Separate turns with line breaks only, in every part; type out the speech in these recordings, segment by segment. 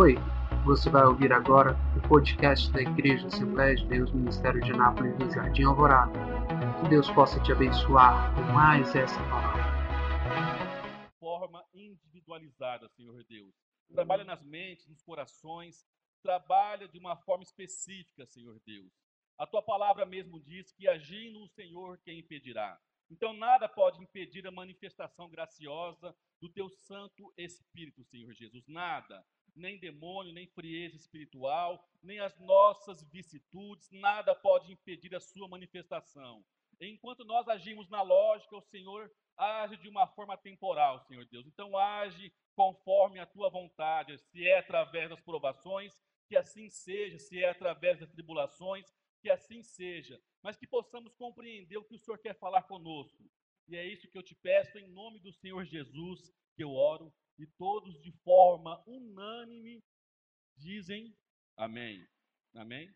Oi, você vai ouvir agora o podcast da Igreja Assembleia de Deus Ministério de Anápolis do Jardim Alvorada. Que Deus possa te abençoar com mais essa palavra.
Forma individualizada, Senhor Deus. Trabalha nas mentes, nos corações, trabalha de uma forma específica, Senhor Deus. A tua palavra mesmo diz que agindo o Senhor quem impedirá. Então nada pode impedir a manifestação graciosa do teu Santo Espírito, Senhor Jesus. Nada nem demônio, nem frieza espiritual, nem as nossas vicissitudes, nada pode impedir a sua manifestação. Enquanto nós agimos na lógica, o Senhor age de uma forma temporal, Senhor Deus. Então age conforme a tua vontade, se é através das provações, que assim seja, se é através das tribulações, que assim seja, mas que possamos compreender o que o Senhor quer falar conosco. E é isso que eu te peço em nome do Senhor Jesus, que eu oro e todos de forma unânime dizem amém. Amém?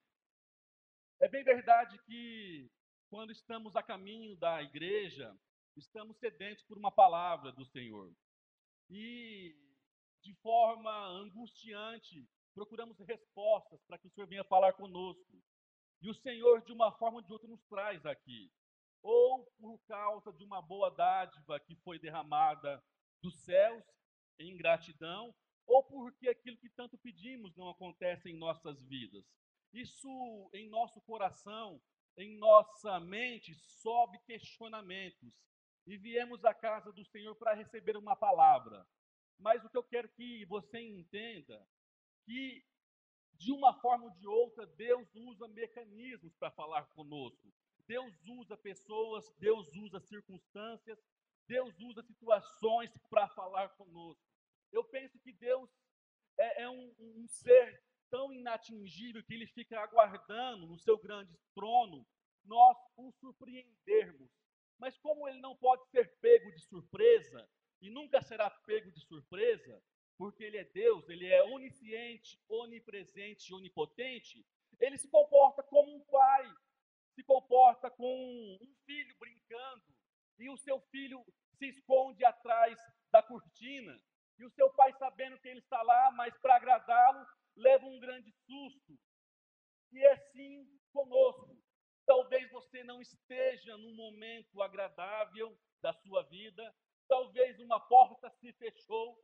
É bem verdade que quando estamos a caminho da igreja, estamos sedentos por uma palavra do Senhor. E de forma angustiante, procuramos respostas para que o Senhor venha falar conosco. E o Senhor, de uma forma ou de outra, nos traz aqui. Ou por causa de uma boa dádiva que foi derramada dos céus, em gratidão ou porque aquilo que tanto pedimos não acontece em nossas vidas. Isso em nosso coração, em nossa mente, sobe questionamentos. E viemos à casa do Senhor para receber uma palavra. Mas o que eu quero que você entenda, que de uma forma ou de outra, Deus usa mecanismos para falar conosco. Deus usa pessoas, Deus usa circunstâncias, Deus usa situações para falar conosco. Eu penso que Deus é, é um, um ser tão inatingível que ele fica aguardando no seu grande trono nós o surpreendermos. Mas como ele não pode ser pego de surpresa, e nunca será pego de surpresa, porque ele é Deus, ele é onisciente, onipresente onipotente, ele se comporta como um pai, se comporta com um filho brincando, e o seu filho se esconde atrás da cortina, e o seu pai, sabendo que ele está lá, mas para agradá-lo, leva um grande susto. E é assim conosco. Talvez você não esteja num momento agradável da sua vida, talvez uma porta se fechou,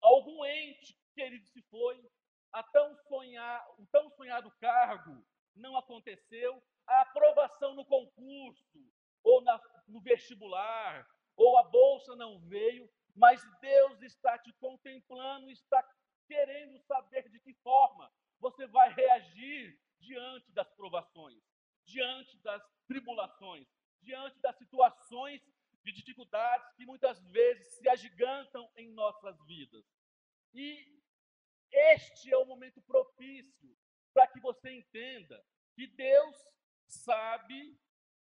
algum ente querido se foi, a tão sonhar, o tão sonhado cargo não aconteceu, a aprovação no concurso, ou na, no vestibular, ou a bolsa não veio, mas Deus está te contemplando, está querendo saber de que forma você vai reagir diante das provações, diante das tribulações, diante das situações de dificuldades que muitas vezes se agigantam em nossas vidas. E este é o momento propício para que você entenda que Deus sabe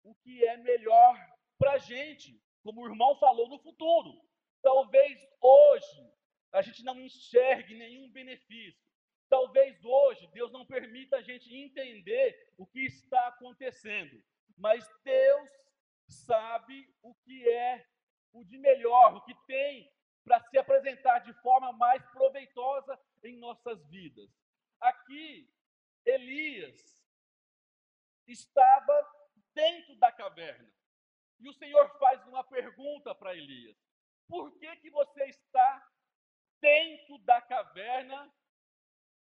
o que é melhor para a gente, como o irmão falou no futuro. Talvez hoje a gente não enxergue nenhum benefício. Talvez hoje Deus não permita a gente entender o que está acontecendo. Mas Deus sabe o que é o de melhor, o que tem para se apresentar de forma mais proveitosa em nossas vidas. Aqui, Elias estava dentro da caverna. E o Senhor faz uma pergunta para Elias: por que, que você está dentro da caverna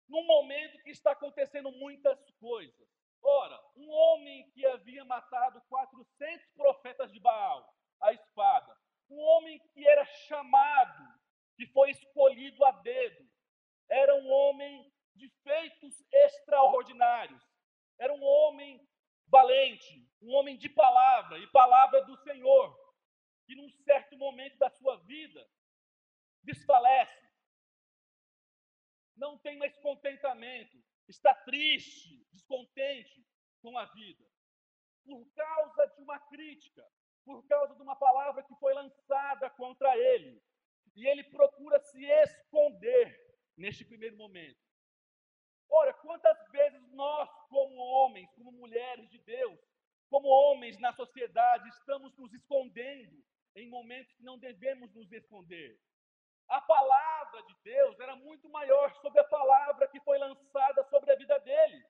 num momento que está acontecendo muitas coisas? Ora, um homem que havia matado 400 profetas de Baal, a espada, um homem que era chamado, que foi escolhido a dedo, era um homem de feitos extraordinários, era um homem valente, um homem de palavra e palavra do Senhor que num certo momento da sua vida desfalece, não tem mais contentamento, está triste, descontente com a vida, por causa de uma crítica, por causa de uma palavra que foi lançada contra ele. E ele procura se esconder neste primeiro momento. Ora, quantas vezes nós, como homens, como mulheres de Deus, como homens na sociedade, estamos nos escondendo em momentos que não devemos nos esconder. A palavra de Deus era muito maior sobre a palavra que foi lançada sobre a vida dele,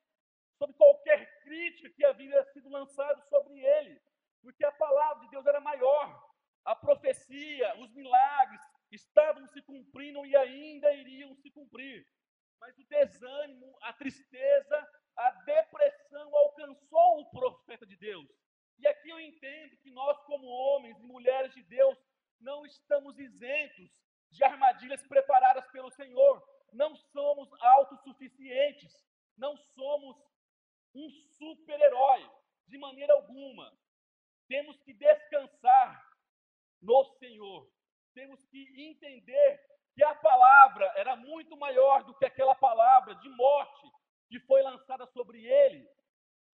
sobre qualquer crítica que havia sido lançada sobre ele, porque a palavra de Deus era maior. A profecia, os milagres estavam se cumprindo e ainda iriam se cumprir. Mas o desânimo, a tristeza, a depressão alcançou o profeta de Deus. E aqui eu entendo que nós, como homens e mulheres de Deus, não estamos isentos de armadilhas preparadas pelo Senhor. Não somos autossuficientes. Não somos um super-herói, de maneira alguma. Temos que descansar no Senhor. Temos que entender que a palavra era muito maior do que aquela palavra de morte que foi lançada sobre ele.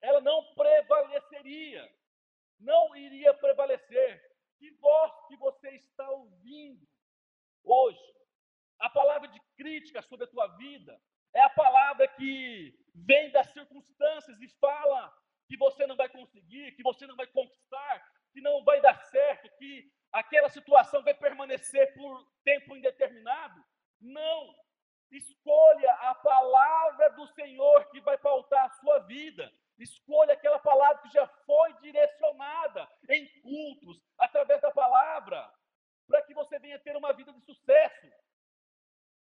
Ela não prevaleceria, não iria prevalecer. Que voz que você está ouvindo hoje? A palavra de crítica sobre a tua vida é a palavra que vem das circunstâncias e fala que você não vai conseguir, que você não vai conquistar, que não vai dar certo, que aquela situação vai permanecer por tempo indeterminado. Não. Escolha a palavra do Senhor que vai pautar a sua vida. Escolha aquela palavra que já foi direcionada em cultos, através da palavra, para que você venha ter uma vida de sucesso.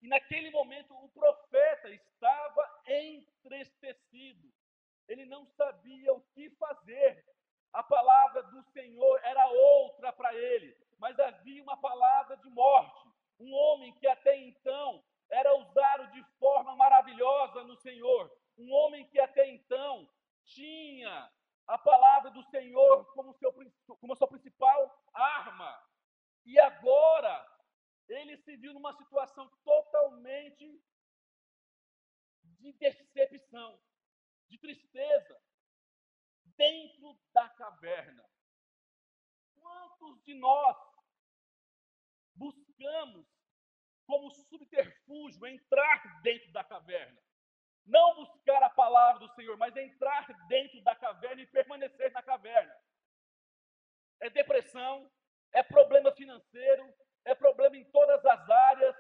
E naquele momento o profeta estava entristecido. Ele não sabia o que fazer. A palavra do Senhor era outra para ele, mas havia uma palavra de morte. Um homem que até então era usado de forma maravilhosa no Senhor. Um homem que até então tinha a palavra do Senhor como, seu, como sua principal arma. E agora ele se viu numa situação totalmente de decepção, de tristeza, dentro da caverna. Quantos de nós buscamos como subterfúgio entrar dentro da caverna? Não buscar a palavra do Senhor, mas entrar dentro da caverna e permanecer na caverna. É depressão, é problema financeiro, é problema em todas as áreas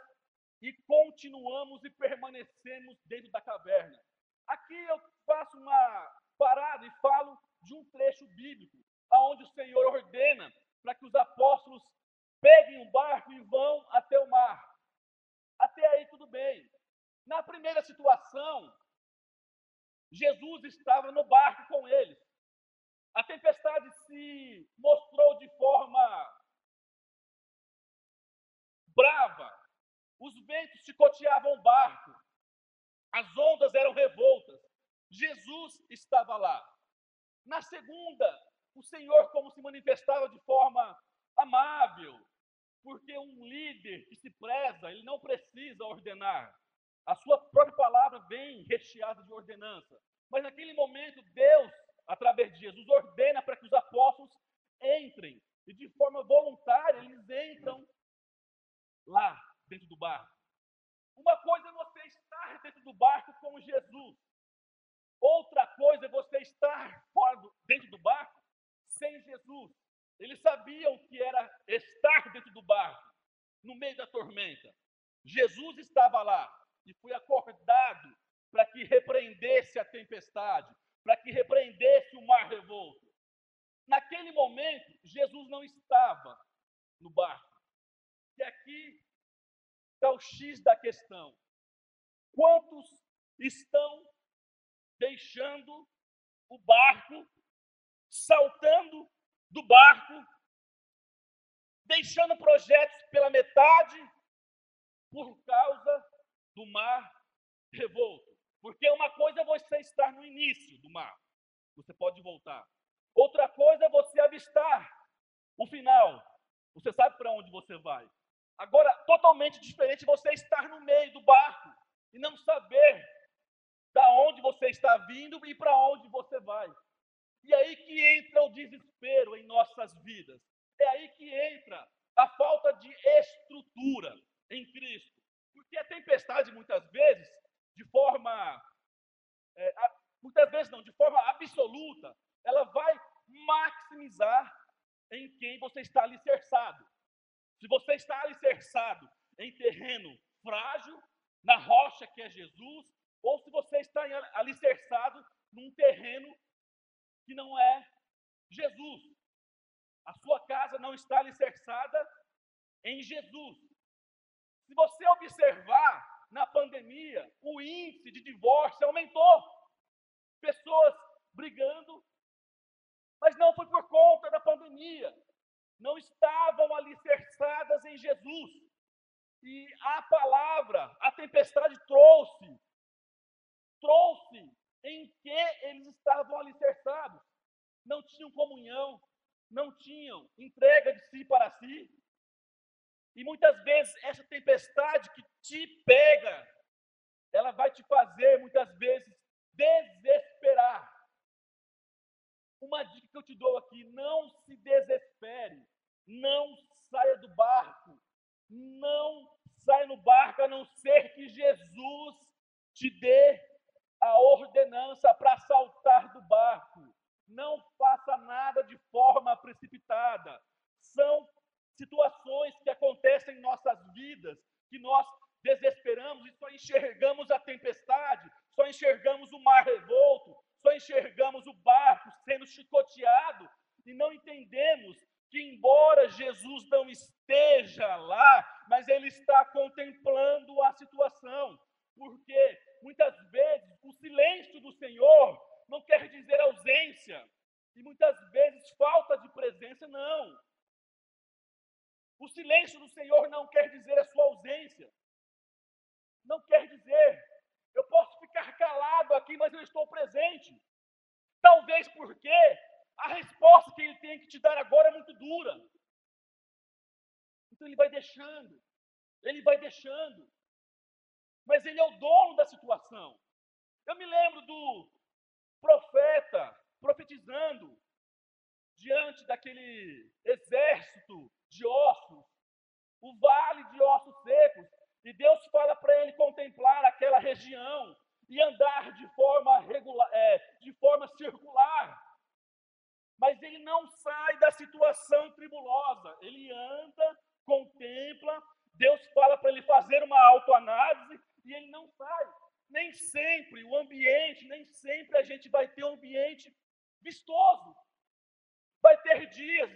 e continuamos e permanecemos dentro da caverna. Aqui eu faço uma parada e falo de um trecho bíblico, aonde o Senhor ordena para que os apóstolos peguem um barco e vão até o mar. Até aí tudo bem. Na primeira situação, Jesus estava no barco com eles. A tempestade se mostrou de forma brava. Os ventos chicoteavam o barco. As ondas eram revoltas. Jesus estava lá. Na segunda, o Senhor, como se manifestava de forma amável, porque um líder que se preza, ele não precisa ordenar. A sua própria palavra vem recheada de ordenança. Mas naquele momento, Deus, através de Jesus, ordena para que os apóstolos entrem. E de forma voluntária, eles entram lá, dentro do barco. Uma coisa é você estar dentro do barco com Jesus. Outra coisa é você estar fora do, dentro do barco sem Jesus. Eles sabiam que era estar dentro do barco, no meio da tormenta. Jesus estava lá e foi acordado para que repreendesse a tempestade, para que repreendesse o mar revolto. Naquele momento, Jesus não estava no barco. E aqui está o X da questão. Quantos estão deixando o barco, saltando do barco, deixando projetos pela metade por causa do mar revolto? Porque uma coisa é você estar no início do mar, você pode voltar. Outra coisa é você avistar o final. Você sabe para onde você vai. Agora, totalmente diferente você estar no meio do barco e não saber da onde você está vindo e para onde você vai. E aí que entra o desespero em nossas vidas. É aí que entra a falta de estrutura em Cristo. Porque a tempestade, muitas vezes, de forma. É, muitas vezes não, de forma absoluta, ela vai maximizar em quem você está alicerçado. Se você está alicerçado em terreno frágil na rocha que é Jesus, ou se você está alicerçado num terreno que não é Jesus. A sua casa não está alicerçada em Jesus. Se você observar na pandemia, o índice de divórcio aumentou. Pessoas brigando, mas não foi por conta da pandemia. Não estavam alicerçadas em Jesus. E a palavra, a tempestade trouxe, trouxe em que eles estavam alicerçados. Não tinham comunhão, não tinham entrega de si para si. E muitas vezes essa tempestade que te pega, ela vai te fazer muitas vezes desesperar. Uma dica que eu te dou aqui: não se desespere, não saia do barco, não saia no barco a não ser que Jesus te dê a ordenança para saltar do barco. Não faça nada de forma precipitada. São situações que acontecem em nossas vidas que nós desesperamos e só enxergamos a tempestade, só enxergamos o mar revolto, só enxergamos o barco sendo chicoteado e não entendemos que, embora Jesus não esteja lá, mas ele está contemplando a situação, porque muitas vezes silêncio do Senhor não quer dizer ausência, e muitas vezes falta de presença, não. O silêncio do Senhor não quer dizer a sua ausência. Não quer dizer, eu posso ficar calado aqui, mas eu estou presente. Talvez porque a resposta que ele tem que te dar agora é muito dura. Então ele vai deixando, ele vai deixando. Mas ele é o dono da situação. Eu me lembro do profeta profetizando diante daquele exército de ossos, o vale de ossos secos, e Deus fala para ele contemplar aquela região e andar de forma regular, é, de forma circular. Mas ele não sai da situação tribulosa. Ele anda, contempla. Deus fala para ele fazer uma autoanálise e ele não sai. Nem sempre o ambiente, nem sempre a gente vai ter um ambiente vistoso. Vai ter dias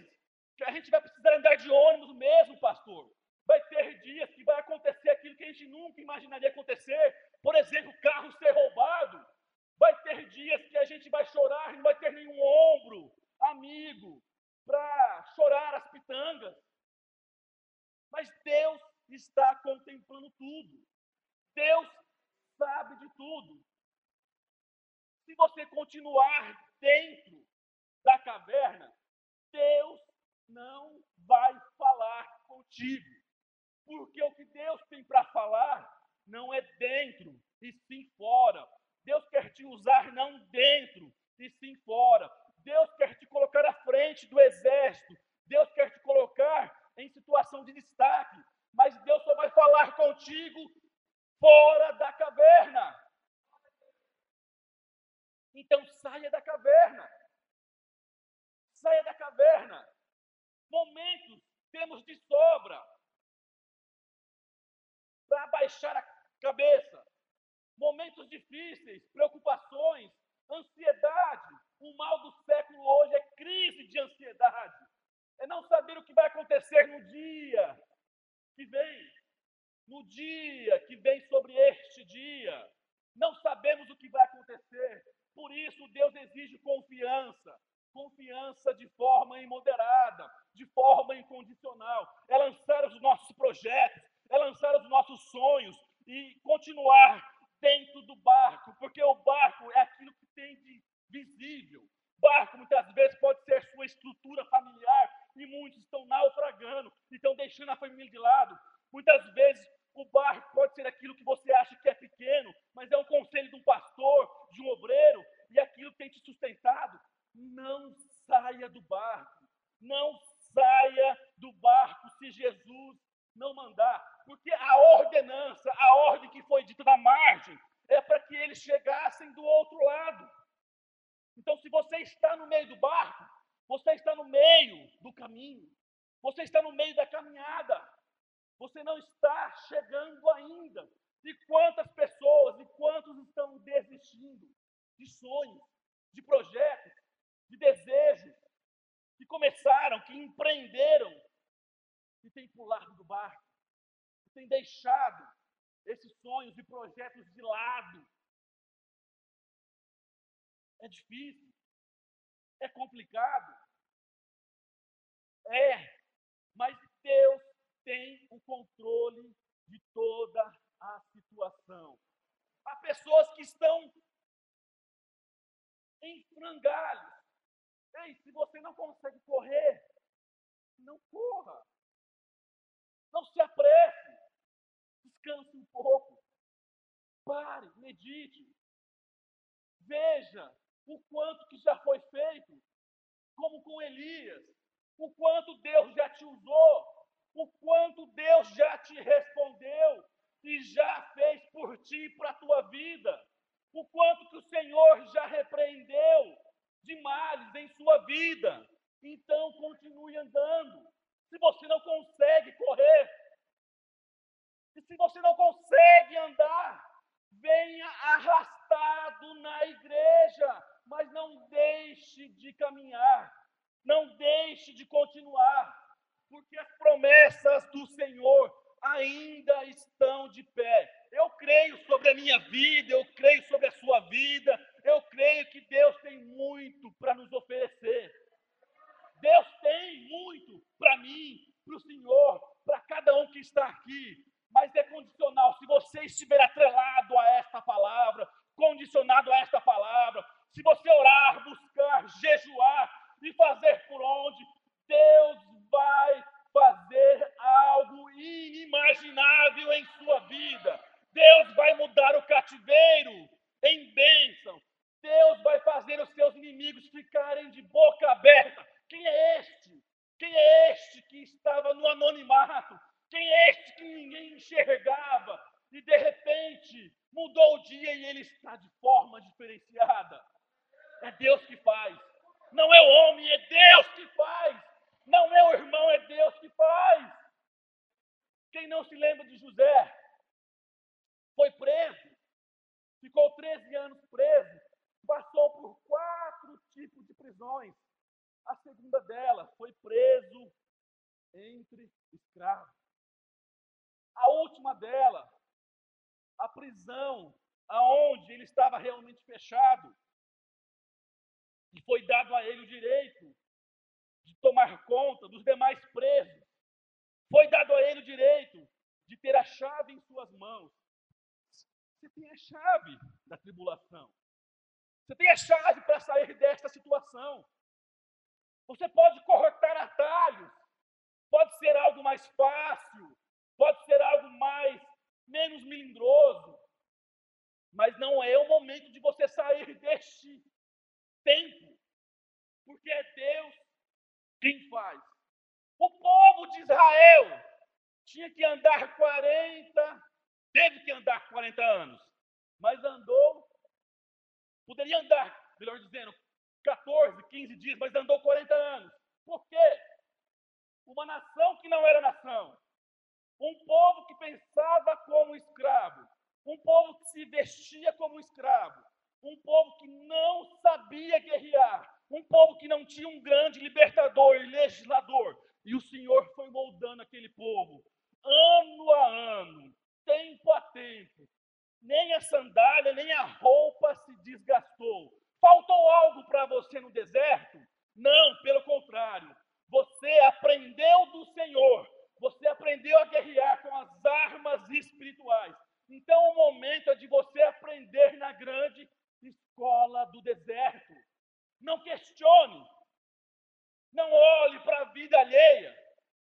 que a gente vai precisar andar de ônibus mesmo, pastor. Vai ter dias que vai acontecer aquilo que a gente nunca imaginaria acontecer. Por exemplo, o carro ser roubado. Vai ter dias que a gente vai chorar e não vai ter nenhum ombro amigo para chorar as pitangas. Mas Deus está contemplando tudo. Deus sabe de tudo. Se você continuar dentro da caverna, Deus não vai falar contigo. Porque o que Deus tem para falar não é dentro e sim fora. Deus quer te usar não dentro e sim fora. Deus quer te colocar à frente do exército. Deus quer te colocar em situação de destaque. Mas Deus só vai falar contigo fora da caverna. Então saia da caverna. Saia da caverna. Momentos temos de sobra para baixar a cabeça. Momentos difíceis, preocupações, ansiedade. O mal do século hoje é crise de ansiedade. É não saber o que vai acontecer no dia que vem. No dia que vem sobre este dia. Não sabemos o que vai acontecer. Por isso, Deus exige confiança. Confiança de forma imoderada, de forma incondicional. É lançar os nossos projetos, é lançar os nossos sonhos e continuar dentro do barco, porque o barco é aquilo que tem de visível. Barco muitas vezes pode ser sua estrutura familiar e muitos estão naufragando, estão deixando a família de lado. Muitas vezes o barco pode ser aquilo que você acha que é pequeno, mas é um conselho de um pastor, de um obreiro, e aquilo tem te sustentado. Não saia do barco. Não saia do barco se Jesus não mandar, porque a ordenança, a ordem que foi dita na margem, é para que eles chegassem do outro lado. Então, se você está no meio do barco, você está no meio do caminho, você está no meio da caminhada, você não está chegando ainda. E quantas pessoas e quantos estão desistindo de sonhos, de projetos, de desejos, que começaram, que empreenderam, e têm pulado do barco, que têm deixado esses sonhos e projetos de lado. É difícil, é complicado, é, mas Deus tem o controle de toda a situação. Há pessoas que estão em frangalhos. Ei, se você não consegue correr, não corra. Não se apresse. Descanse um pouco. Pare, medite. Veja o quanto que já foi feito, como com Elias, o quanto Deus já te usou, Deus já te respondeu e já fez por ti para a tua vida, o quanto que o Senhor já repreendeu de males em sua vida. Então continue andando. Se você não consegue correr, e se você não consegue andar, venha arrastado na igreja, mas não deixe de caminhar, não deixe de continuar, porque as promessas do Senhor ainda estão de pé. Eu creio sobre a minha vida, eu creio sobre a sua vida, eu creio que Deus tem muito para nos oferecer. Deus tem muito para mim, para o Senhor, para cada um que está aqui. Mas é condicional. Se você estiver atrelado a esta palavra, condicionado a esta palavra, se você orar, buscar, jejuar e fazer por onde, Deus cativeiro em bênção. Deus vai fazer os seus inimigos ficarem de boca aberta. Quem é este? Quem é este que estava no anonimato? Quem é este que ninguém enxergava? E de repente mudou o dia e ele está de forma diferenciada. É Deus que faz. Não é o homem, é Deus que faz. Não é o irmão, é Deus que faz. Quem não se lembra de José? Foi preso, ficou 13 anos preso, passou por quatro tipos de prisões. A segunda delas foi preso entre escravos. A última dela, a prisão aonde ele estava realmente fechado. E foi dado a ele o direito tomar conta dos demais presos. Foi dado a ele o direito de ter a chave em suas mãos. Você tem a chave da tribulação. Você tem a chave para sair desta situação. Você pode cortar atalhos. Pode ser algo mais fácil. Pode ser algo mais menos melindroso. Mas não é o momento de você sair deste tempo. Porque é Deus quem faz? O povo de Israel tinha que andar 40, teve que andar 40 anos, mas andou, poderia andar, melhor dizendo, 14, 15 dias, mas andou 40 anos. Por quê? Uma nação que não era nação, um povo que pensava como escravo, um povo que se vestia como escravo, um povo que não sabia guerrear, um povo que não tinha um grande libertador e legislador. E o Senhor foi moldando aquele povo, ano a ano, tempo a tempo. Nem a sandália, nem a roupa se desgastou. Faltou algo para você no deserto? Não, pelo contrário. Você aprendeu do Senhor. Você aprendeu a guerrear com as armas espirituais. Então, o momento é de você aprender na grande escola do deserto. Não questione. Não olhe para a vida alheia.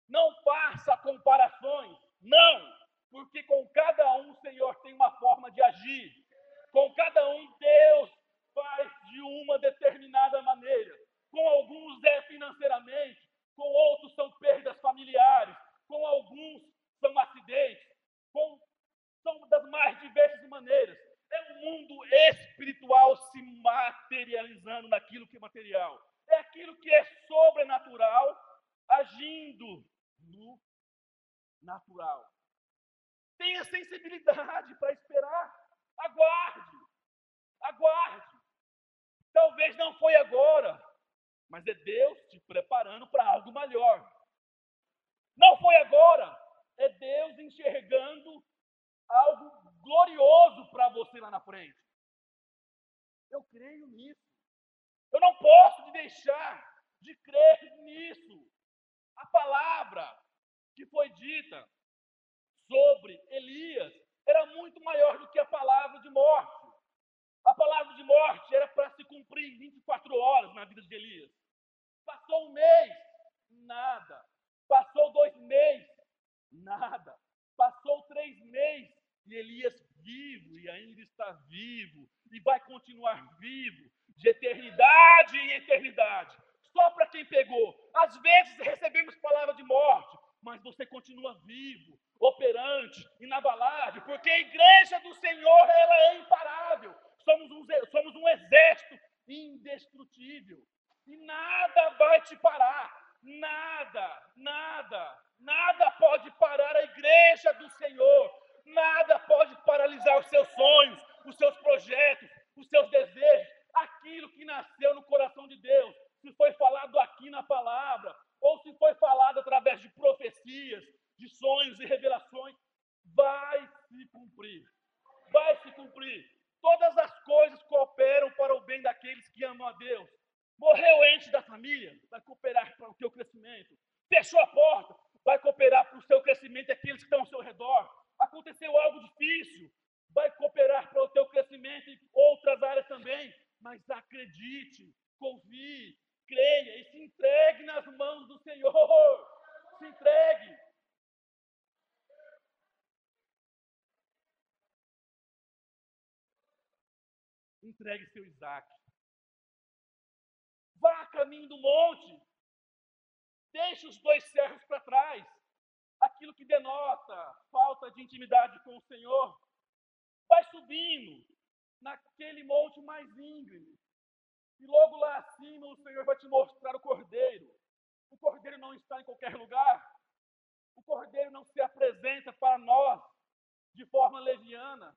Não faça comparações. Não, porque com cada um o Senhor tem uma forma de agir. Com cada um Deus faz de uma determinada maneira. Com alguns é financeiramente, com outros são perdas familiares, com alguns são acidentes, com, são das mais diversas maneiras. É o mundo espiritual se materializando naquilo que é material. É aquilo que é sobrenatural agindo no natural. Tenha sensibilidade para esperar. Aguarde. Aguarde. Talvez não foi agora, mas é Deus te preparando para algo melhor. Não foi agora, é Deus enxergando algo glorioso para você lá na frente. Eu creio nisso. Eu não posso deixar de crer nisso. A palavra que foi dita sobre Elias era muito maior do que a palavra de morte. A palavra de morte era para se cumprir em 24 horas na vida de Elias. Passou um mês, nada. Passou dois meses, nada. Passou três meses e Elias vivo e ainda está vivo e vai continuar vivo de eternidade em eternidade. Só para quem pegou. Às vezes recebemos palavra de morte, mas você continua vivo, operante, inabalável, porque a igreja do Senhor ela é imparável. Somos um, somos um exército indestrutível. E nada vai te parar. Nada, nada, nada pode parar a igreja do Senhor. Nada pode paralisar os seus sonhos, os seus projetos, os seus desejos, aquilo que nasceu no coração de Deus. Se foi falado aqui na palavra, ou se foi falado através de profecias, de sonhos e revelações, vai se cumprir. Vai se cumprir. Todas as coisas cooperam para o bem daqueles que amam a Deus. Morreu ente da família, vai cooperar para o teu crescimento. Fechou a porta, vai cooperar para o seu crescimento e aqueles que estão ao seu redor. Aconteceu algo difícil, vai cooperar para o teu crescimento em outras áreas também. Mas acredite, confie, creia e se entregue nas mãos do Senhor. Se entregue. Entregue seu Isaac. Vá a caminho do monte. Deixe os dois servos para trás. Aquilo que denota falta de intimidade com o Senhor. Vai subindo naquele monte mais íngreme. E logo lá acima o Senhor vai te mostrar o cordeiro. O cordeiro não está em qualquer lugar. O cordeiro não se apresenta para nós de forma leviana.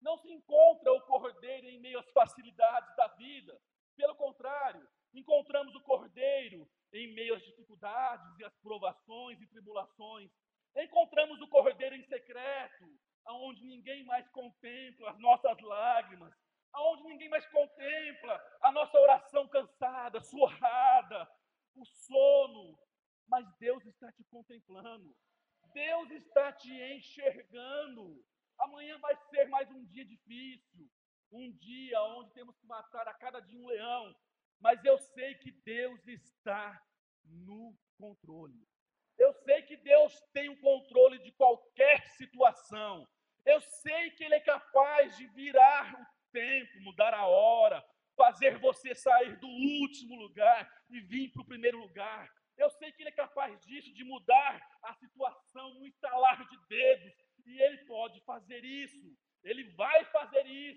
Não se encontra o cordeiro em meio às facilidades da vida. Pelo contrário, encontramos o cordeiro em meio às dificuldades e às provações e tribulações. Encontramos o cordeiro em secreto, aonde ninguém mais contempla as nossas lágrimas, aonde ninguém mais contempla a nossa oração cansada, suada, o sono, mas Deus está te contemplando. Deus está te enxergando. Amanhã vai ser mais um dia difícil, um dia onde temos que matar a cada dia um leão, mas eu sei que Deus está no controle. Eu sei que Deus tem o controle de qualquer situação. Eu sei que Ele é capaz de virar o tempo, mudar a hora, fazer você sair do último lugar e vir para o primeiro lugar. Eu sei que Ele é capaz disso, de mudar a situação no instalar de dedos. E Ele pode fazer isso. Ele vai fazer isso.